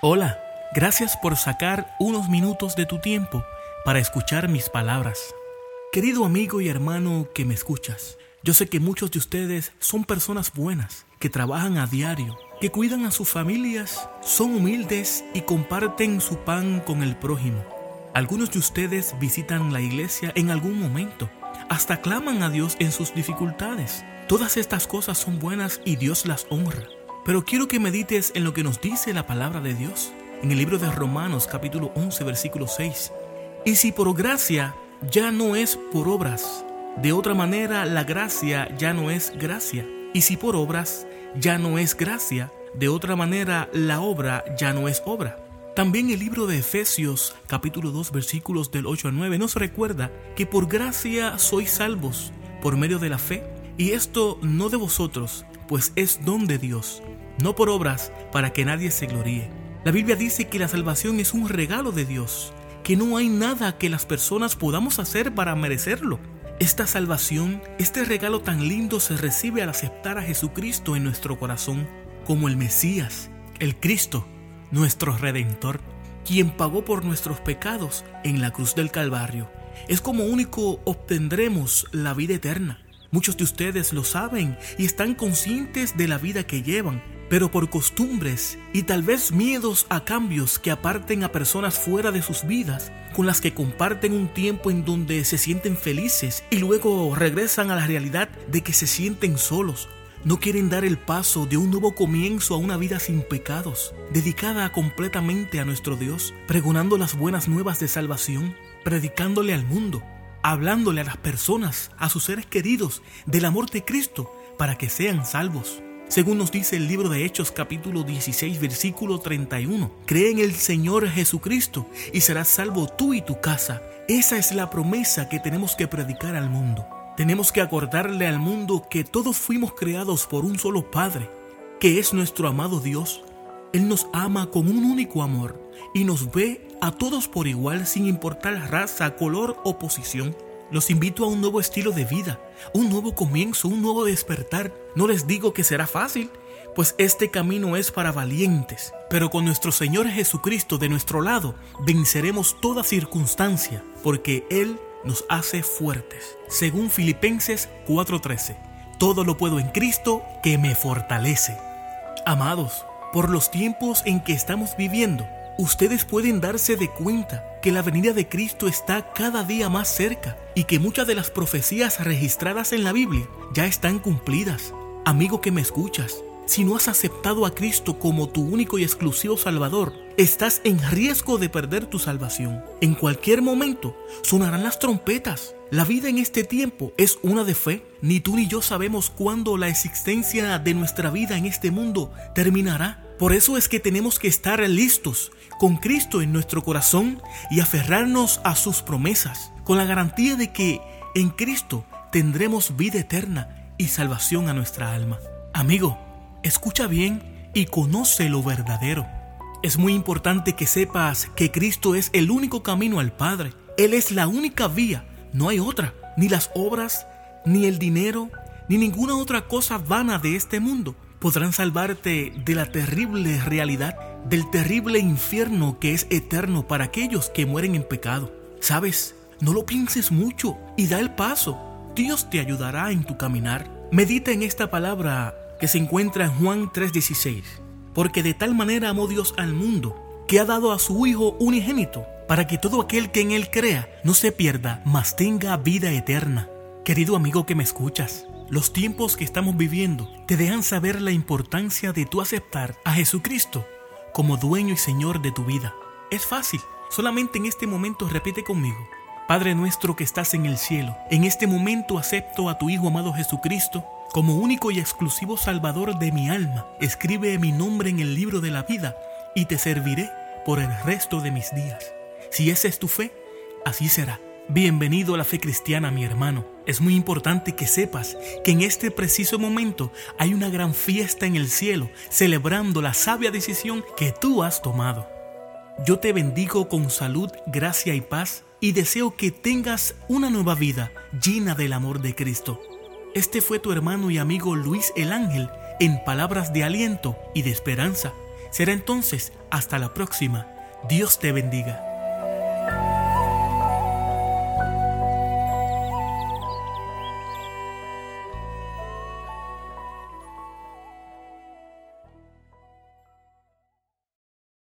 Hola, gracias por sacar unos minutos de tu tiempo para escuchar mis palabras. Querido amigo y hermano que me escuchas, yo sé que muchos de ustedes son personas buenas, que trabajan a diario, que cuidan a sus familias, son humildes y comparten su pan con el prójimo. Algunos de ustedes visitan la iglesia en algún momento, hasta claman a Dios en sus dificultades. Todas estas cosas son buenas y Dios las honra. Pero quiero que medites en lo que nos dice la palabra de Dios en el libro de Romanos capítulo 11 versículo 6. Y si por gracia ya no es por obras, de otra manera la gracia ya no es gracia. Y si por obras ya no es gracia, de otra manera la obra ya no es obra. También el libro de Efesios capítulo 2 versículos del 8 al 9 nos recuerda que por gracia sois salvos por medio de la fe, y esto no de vosotros, pues es don de Dios, no por obras para que nadie se gloríe. La Biblia dice que la salvación es un regalo de Dios, que no hay nada que las personas podamos hacer para merecerlo. Esta salvación, este regalo tan lindo se recibe al aceptar a Jesucristo en nuestro corazón como el Mesías, el Cristo, nuestro Redentor, quien pagó por nuestros pecados en la cruz del Calvario. Es como único obtendremos la vida eterna. Muchos de ustedes lo saben y están conscientes de la vida que llevan, pero por costumbres y tal vez miedos a cambios que aparten a personas fuera de sus vidas, con las que comparten un tiempo en donde se sienten felices y luego regresan a la realidad de que se sienten solos. No quieren dar el paso de un nuevo comienzo a una vida sin pecados, dedicada completamente a nuestro Dios, pregonando las buenas nuevas de salvación, predicándole al mundo, hablándole a las personas, a sus seres queridos, del amor de Cristo, para que sean salvos. Según nos dice el libro de Hechos capítulo 16 versículo 31, cree en el Señor Jesucristo y serás salvo tú y tu casa. Esa es la promesa que tenemos que predicar al mundo. Tenemos que acordarle al mundo que todos fuimos creados por un solo Padre, que es nuestro amado Dios. Él nos ama con un único amor y nos ve a todos por igual sin importar raza, color o posición. Los invito a un nuevo estilo de vida, un nuevo comienzo, un nuevo despertar. No les digo que será fácil, pues este camino es para valientes. Pero con nuestro Señor Jesucristo de nuestro lado, venceremos toda circunstancia, porque Él nos hace fuertes. Según Filipenses 4:13, todo lo puedo en Cristo que me fortalece. Amados, por los tiempos en que estamos viviendo, ustedes pueden darse de cuenta que la venida de Cristo está cada día más cerca y que muchas de las profecías registradas en la Biblia ya están cumplidas. Amigo que me escuchas, si no has aceptado a Cristo como tu único y exclusivo Salvador, estás en riesgo de perder tu salvación. En cualquier momento sonarán las trompetas. La vida en este tiempo es una de fe. Ni tú ni yo sabemos cuándo la existencia de nuestra vida en este mundo terminará. Por eso es que tenemos que estar listos con Cristo en nuestro corazón y aferrarnos a sus promesas, con la garantía de que en Cristo tendremos vida eterna y salvación a nuestra alma. Amigo, escucha bien y conoce lo verdadero. Es muy importante que sepas que Cristo es el único camino al Padre. Él es la única vía, no hay otra. Ni las obras, ni el dinero, ni ninguna otra cosa vana de este mundo podrán salvarte de la terrible realidad, del terrible infierno que es eterno para aquellos que mueren en pecado. ¿Sabes? No lo pienses mucho y da el paso. Dios te ayudará en tu caminar. Medita en esta palabra que se encuentra en Juan 3:16. Porque de tal manera amó Dios al mundo, que ha dado a su Hijo unigénito, para que todo aquel que en Él crea no se pierda, mas tenga vida eterna. Querido amigo que me escuchas, los tiempos que estamos viviendo te dejan saber la importancia de tu aceptar a Jesucristo como dueño y Señor de tu vida. Es fácil, solamente en este momento repite conmigo. Padre nuestro que estás en el cielo, en este momento acepto a tu Hijo amado Jesucristo como único y exclusivo Salvador de mi alma. Escribe mi nombre en el libro de la vida y te serviré por el resto de mis días. Si esa es tu fe, así será. Bienvenido a la fe cristiana, mi hermano. Es muy importante que sepas que en este preciso momento hay una gran fiesta en el cielo celebrando la sabia decisión que tú has tomado. Yo te bendigo con salud, gracia y paz y deseo que tengas una nueva vida llena del amor de Cristo. Este fue tu hermano y amigo Luis el Ángel en palabras de aliento y de esperanza. Será entonces hasta la próxima. Dios te bendiga.